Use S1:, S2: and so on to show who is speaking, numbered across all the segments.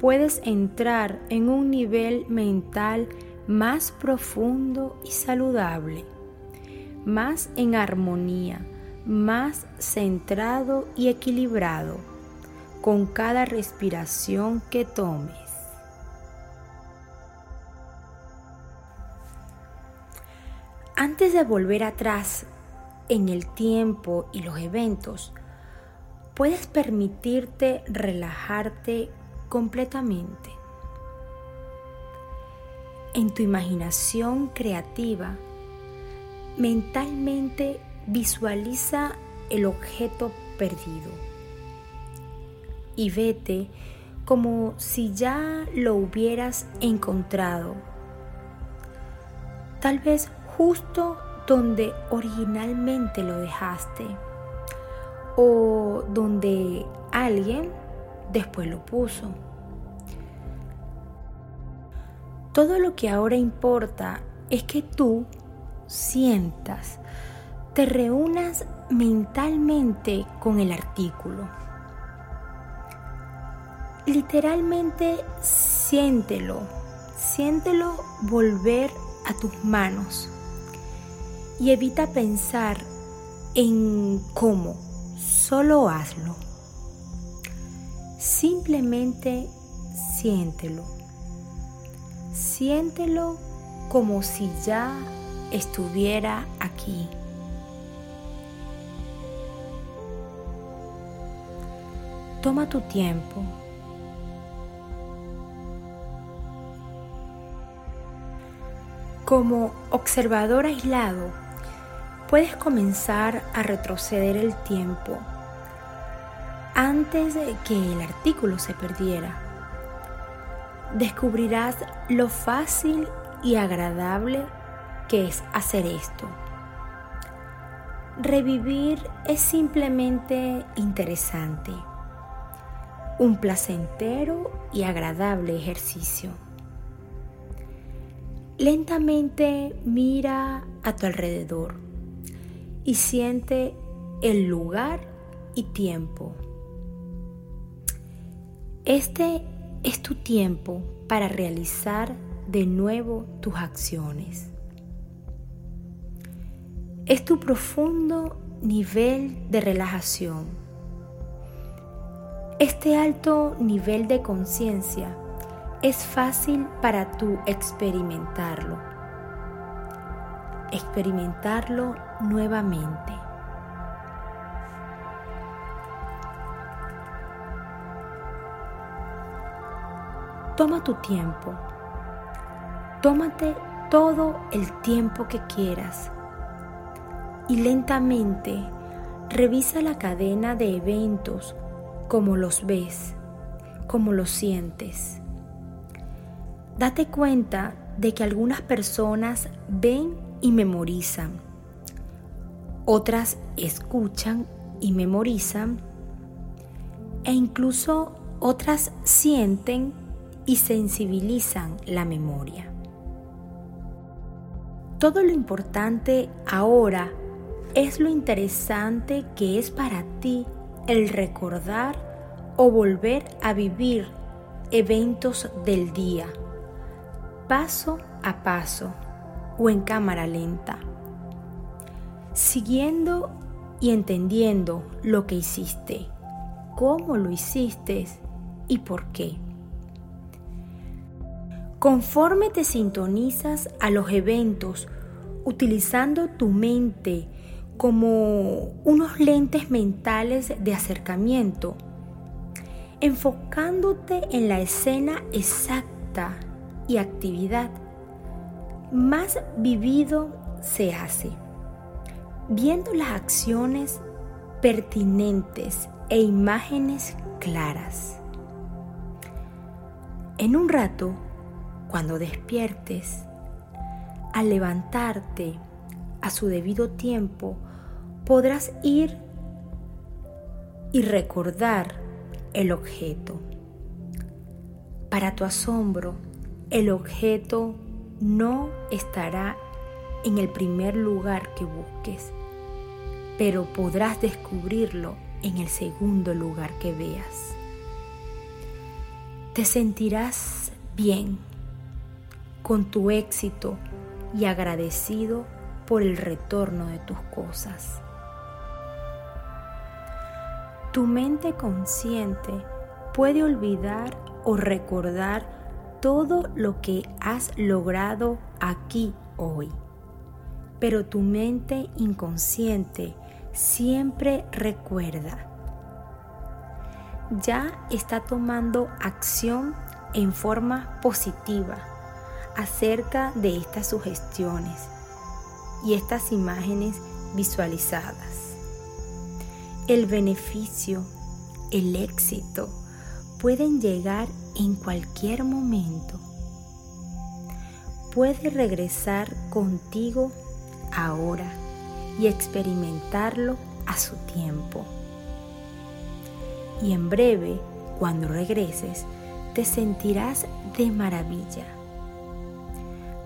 S1: puedes entrar en un nivel mental más profundo y saludable más en armonía, más centrado y equilibrado con cada respiración que tomes. Antes de volver atrás en el tiempo y los eventos, puedes permitirte relajarte completamente. En tu imaginación creativa, mentalmente visualiza el objeto perdido y vete como si ya lo hubieras encontrado. Tal vez justo donde originalmente lo dejaste o donde alguien después lo puso. Todo lo que ahora importa es que tú sientas, te reúnas mentalmente con el artículo. Literalmente siéntelo, siéntelo volver a tus manos y evita pensar en cómo, solo hazlo. Simplemente siéntelo. Siéntelo como si ya estuviera aquí. Toma tu tiempo. Como observador aislado, puedes comenzar a retroceder el tiempo antes de que el artículo se perdiera. Descubrirás lo fácil y agradable ¿Qué es hacer esto. Revivir es simplemente interesante, un placentero y agradable ejercicio. Lentamente mira a tu alrededor y siente el lugar y tiempo. Este es tu tiempo para realizar de nuevo tus acciones es tu profundo nivel de relajación. Este alto nivel de conciencia es fácil para tú experimentarlo. Experimentarlo nuevamente. Toma tu tiempo. Tómate todo el tiempo que quieras y lentamente revisa la cadena de eventos como los ves, como los sientes. Date cuenta de que algunas personas ven y memorizan, otras escuchan y memorizan, e incluso otras sienten y sensibilizan la memoria. Todo lo importante ahora es lo interesante que es para ti el recordar o volver a vivir eventos del día, paso a paso o en cámara lenta, siguiendo y entendiendo lo que hiciste, cómo lo hiciste y por qué. Conforme te sintonizas a los eventos utilizando tu mente como unos lentes mentales de acercamiento, enfocándote en la escena exacta y actividad, más vivido se hace, viendo las acciones pertinentes e imágenes claras. En un rato, cuando despiertes, al levantarte a su debido tiempo, podrás ir y recordar el objeto. Para tu asombro, el objeto no estará en el primer lugar que busques, pero podrás descubrirlo en el segundo lugar que veas. Te sentirás bien con tu éxito y agradecido por el retorno de tus cosas. Tu mente consciente puede olvidar o recordar todo lo que has logrado aquí hoy, pero tu mente inconsciente siempre recuerda. Ya está tomando acción en forma positiva acerca de estas sugestiones y estas imágenes visualizadas. El beneficio, el éxito pueden llegar en cualquier momento. Puede regresar contigo ahora y experimentarlo a su tiempo. Y en breve, cuando regreses, te sentirás de maravilla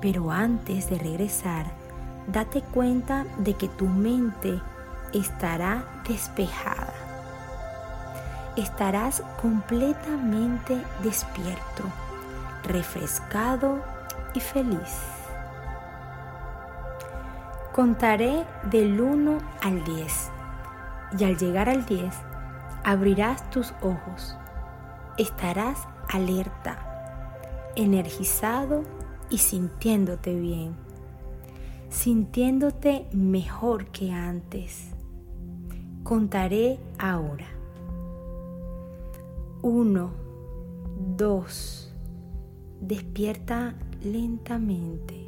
S1: pero antes de regresar, date cuenta de que tu mente estará despejada. Estarás completamente despierto, refrescado y feliz. Contaré del 1 al 10 y al llegar al 10 abrirás tus ojos. Estarás alerta, energizado y sintiéndote bien, sintiéndote mejor que antes. Contaré ahora. Uno, dos, despierta lentamente.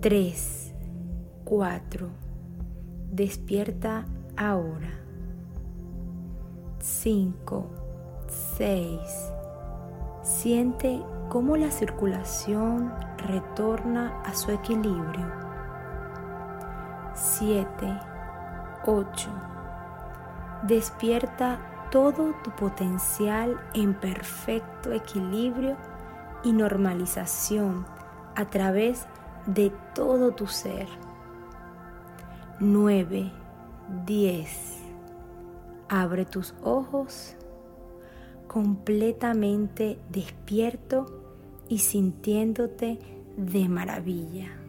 S1: Tres, cuatro, despierta ahora. Cinco, seis, siente cómo la circulación retorna a su equilibrio. 7, 8. Despierta todo tu potencial en perfecto equilibrio y normalización a través de todo tu ser. 9, 10. Abre tus ojos completamente despierto y sintiéndote de maravilla.